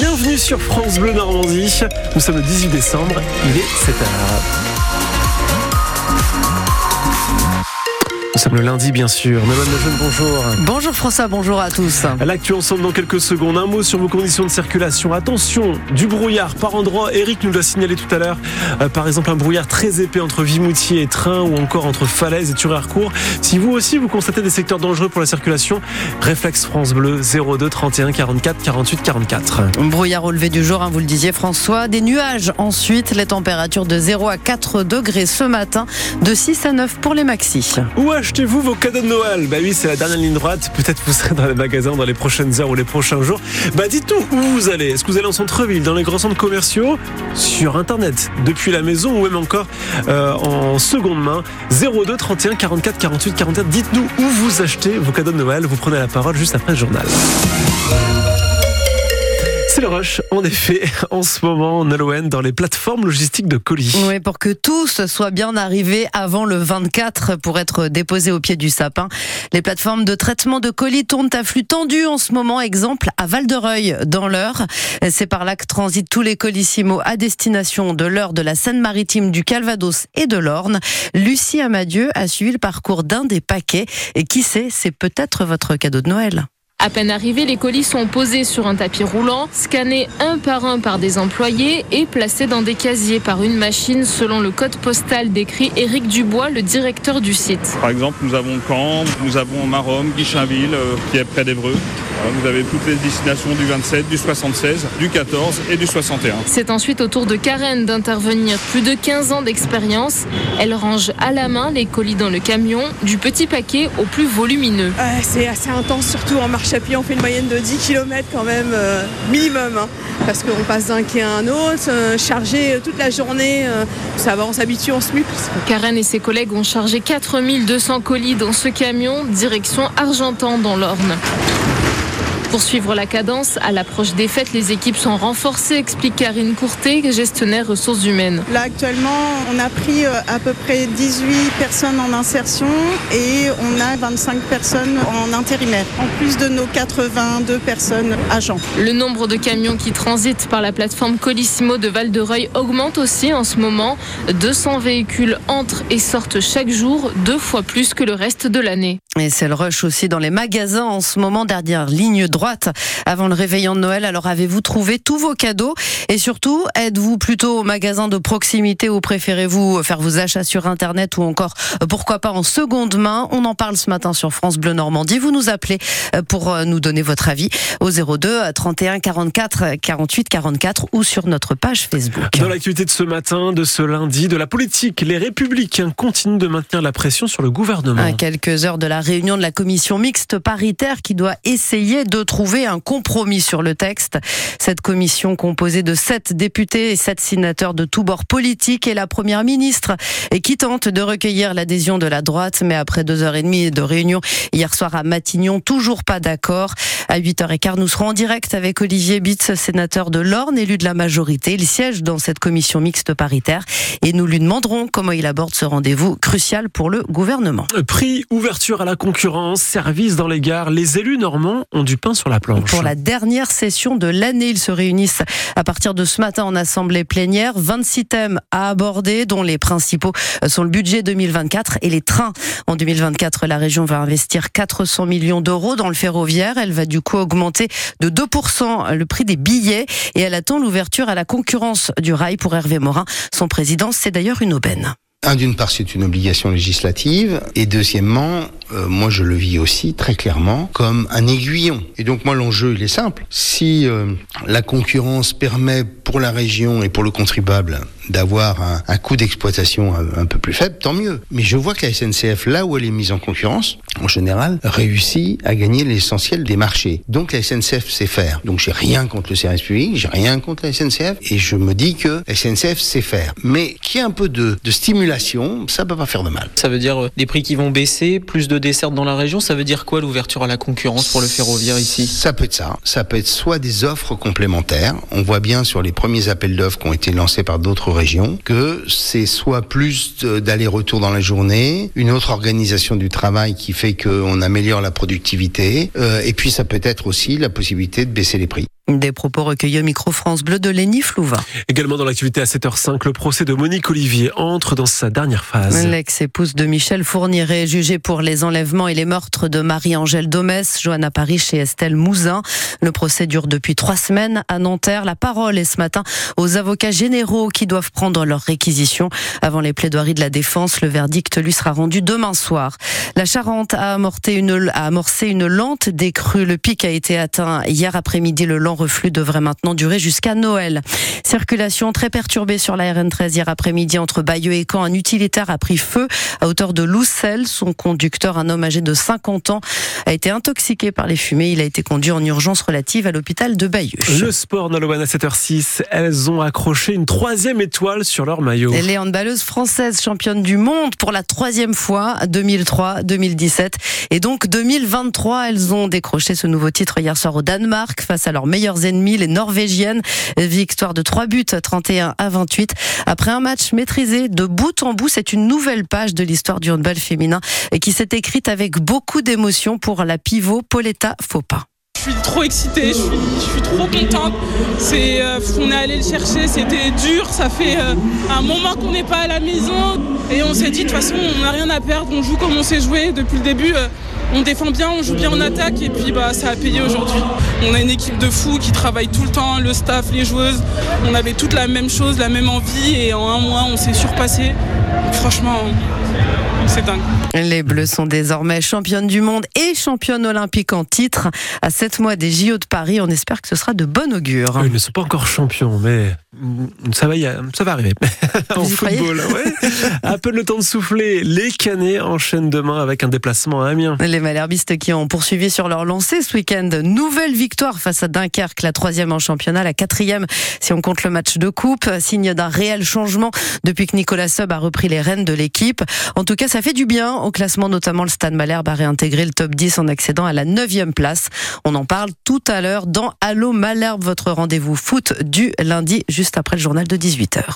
bienvenue sur France Bleu Normandie. Nous sommes le 18 décembre, il est 7h. Nous sommes le lundi, bien sûr. Noël Lejeune, bonjour. Bonjour François, bonjour à tous. L'actu ensemble dans quelques secondes. Un mot sur vos conditions de circulation. Attention, du brouillard par endroit. Eric nous l'a signalé tout à l'heure. Euh, par exemple, un brouillard très épais entre Vimoutier et Train ou encore entre Falaise et Turéarcourt. Si vous aussi vous constatez des secteurs dangereux pour la circulation, réflexe France Bleu 02 31 44 48 44. Brouillard au lever du jour, hein, vous le disiez François. Des nuages ensuite, les températures de 0 à 4 degrés ce matin, de 6 à 9 pour les maxis achetez-vous vos cadeaux de Noël? Bah oui, c'est la dernière ligne droite. Peut-être vous serez dans les magasins dans les prochaines heures ou les prochains jours. Bah dites-nous où vous allez. Est-ce que vous allez en centre-ville, dans les grands centres commerciaux, sur Internet, depuis la maison ou même encore euh, en seconde main? 02 31 44 48 44. Dites-nous où vous achetez vos cadeaux de Noël. Vous prenez la parole juste après le journal. C'est le rush, en effet, en ce moment, en Halloween, dans les plateformes logistiques de colis. Oui, pour que tous soient bien arrivés avant le 24 pour être déposés au pied du sapin. Les plateformes de traitement de colis tournent à flux tendu en ce moment. Exemple, à Val-de-Reuil, dans l'heure. C'est par là que transitent tous les colissimo à destination de l'heure de la Seine-Maritime, du Calvados et de l'Orne. Lucie Amadieu a suivi le parcours d'un des paquets. Et qui sait, c'est peut-être votre cadeau de Noël. À peine arrivés, les colis sont posés sur un tapis roulant, scannés un par un par des employés et placés dans des casiers par une machine selon le code postal décrit Éric Dubois, le directeur du site. Par exemple, nous avons Caen, nous avons Marom, Guichinville, euh, qui est près d'Evreux. Vous avez toutes les destinations du 27, du 76, du 14 et du 61. C'est ensuite au tour de Karen d'intervenir. Plus de 15 ans d'expérience. Elle range à la main les colis dans le camion, du petit paquet au plus volumineux. c'est assez intense, surtout en marche pied. On fait une moyenne de 10 km quand même, euh, minimum. Hein. parce qu'on passe d'un quai à un autre, euh, chargé toute la journée. Euh, ça va, on s'habitue, on se. Karen et ses collègues ont chargé 4200 colis dans ce camion, direction Argentan dans l'Orne. Pour suivre la cadence, à l'approche des fêtes, les équipes sont renforcées, explique Karine Courtet, gestionnaire ressources humaines. Là, actuellement, on a pris euh, à peu près 18 personnes en insertion et on a 25 personnes en intérimaire, en plus de nos 82 personnes agents. Le nombre de camions qui transitent par la plateforme Colissimo de Val-de-Reuil augmente aussi en ce moment. 200 véhicules entrent et sortent chaque jour, deux fois plus que le reste de l'année. Et c'est le rush aussi dans les magasins en ce moment, dernière ligne droite droite avant le réveillon de Noël. Alors avez-vous trouvé tous vos cadeaux? Et surtout, êtes-vous plutôt au magasin de proximité ou préférez-vous faire vos achats sur Internet ou encore, pourquoi pas, en seconde main? On en parle ce matin sur France Bleu Normandie. Vous nous appelez euh, pour euh, nous donner votre avis au 02 31 44 48 44 ou sur notre page Facebook. Dans l'actualité de ce matin, de ce lundi, de la politique, les républicains continuent de maintenir la pression sur le gouvernement. À quelques heures de la réunion de la commission mixte paritaire qui doit essayer de trouver un compromis sur le texte. Cette commission composée de sept députés et sept sénateurs de tous bords politiques et la première ministre et qui tente de recueillir l'adhésion de la droite, mais après deux heures et demie de réunion hier soir à Matignon, toujours pas d'accord. À 8h15, nous serons en direct avec Olivier Bitz, sénateur de l'Orne, élu de la majorité. Il siège dans cette commission mixte paritaire et nous lui demanderons comment il aborde ce rendez-vous crucial pour le gouvernement. Prix, ouverture à la concurrence, service dans les gares. Les élus normands ont du pain sur la planche. Pour la dernière session de l'année, ils se réunissent à partir de ce matin en assemblée plénière. 26 thèmes à aborder, dont les principaux sont le budget 2024 et les trains. En 2024, la région va investir 400 millions d'euros dans le ferroviaire. Elle va du coup augmenter de 2% le prix des billets et elle attend l'ouverture à la concurrence du rail pour Hervé Morin. Son président, c'est d'ailleurs une aubaine. Un, d'une part, c'est une obligation législative, et deuxièmement, euh, moi je le vis aussi très clairement comme un aiguillon. Et donc moi l'enjeu il est simple. Si euh, la concurrence permet pour la région et pour le contribuable d'avoir un, coût d'exploitation un, peu plus faible, tant mieux. Mais je vois que la SNCF, là où elle est mise en concurrence, en général, réussit à gagner l'essentiel des marchés. Donc la SNCF sait faire. Donc j'ai rien contre le service public, j'ai rien contre la SNCF, et je me dis que la SNCF sait faire. Mais qu'il y ait un peu de, de stimulation, ça peut pas faire de mal. Ça veut dire euh, des prix qui vont baisser, plus de dessertes dans la région. Ça veut dire quoi l'ouverture à la concurrence pour le ferroviaire ici? Ça peut être ça. Ça peut être soit des offres complémentaires. On voit bien sur les premiers appels d'offres qui ont été lancés par d'autres régions que c'est soit plus d'aller-retour dans la journée, une autre organisation du travail qui fait qu'on améliore la productivité, euh, et puis ça peut être aussi la possibilité de baisser les prix. Des propos recueillis au micro France Bleu de Léni Flouva. Également dans l'activité à 7h05, le procès de Monique Olivier entre dans sa dernière phase. L'ex-épouse de Michel Fourniret, jugée pour les enlèvements et les meurtres de Marie-Angèle Domès, Johanna Paris chez Estelle Mouzin. Le procès dure depuis trois semaines à Nanterre. La parole est ce matin aux avocats généraux qui doivent prendre leur réquisition. Avant les plaidoiries de la défense, le verdict lui sera rendu demain soir. La Charente a amorcé une, a amorcé une lente décrue. Le pic a été atteint hier après-midi. Le lent reflux devrait maintenant durer jusqu'à Noël. Circulation très perturbée sur la RN13 hier après-midi entre Bayeux et Caen. Un utilitaire a pris feu à hauteur de Loussel. Son conducteur, un homme âgé de 50 ans, a été intoxiqué par les fumées. Il a été conduit en urgence relative à l'hôpital de Bayeux. Le sport Naloban à 7h06, elles ont accroché une troisième étoile sur leur maillot. Elle est handballeuse française championne du monde pour la troisième fois, 2003, 2017 et donc 2023. Elles ont décroché ce nouveau titre hier soir au Danemark face à leurs meilleurs ennemis, les Norvégiennes. Victoire de 3 buts, 31 à 28. Après un match maîtrisé de bout en bout, c'est une nouvelle page de l'histoire du handball féminin qui s'est écrite avec beaucoup d'émotion pour la pivot Pauletta Faupa. Je suis trop excitée, je suis, je suis trop contente. C'est, euh, on est allé le chercher, c'était dur. Ça fait euh, un moment qu'on n'est pas à la maison et on s'est dit de toute façon on n'a rien à perdre, on joue comme on s'est joué depuis le début. euh, on défend bien, on joue bien en attaque et puis bah ça a payé aujourd'hui. On a une équipe de fous qui travaille tout le temps, le staff, les joueuses. On avait toute la même chose, la même envie et en un mois on s'est surpassé. Franchement, c'est dingue. Les Bleus sont désormais championnes du monde et championnes olympiques en titre. À 7 mois des JO de Paris, on espère que ce sera de bon augure. Ah, Ils ne sont pas encore champions, mais mm, ça va, y a- ça va arriver. en football, ouais. À peine le temps de souffler, les Canets enchaînent demain avec un déplacement à Amiens. Les Malherbistes qui ont poursuivi sur leur lancée ce week-end. Nouvelle victoire face à Dunkerque, la troisième en championnat, la quatrième si on compte le match de coupe. Signe d'un réel changement depuis que Nicolas Sub a repris les rênes de l'équipe. En tout cas, ça fait du bien au classement, notamment le Stade Malherbe a réintégré le top 10 en accédant à la neuvième place. On en parle tout à l'heure dans Allo Malherbe, votre rendez-vous foot du lundi, juste après le journal de 18h.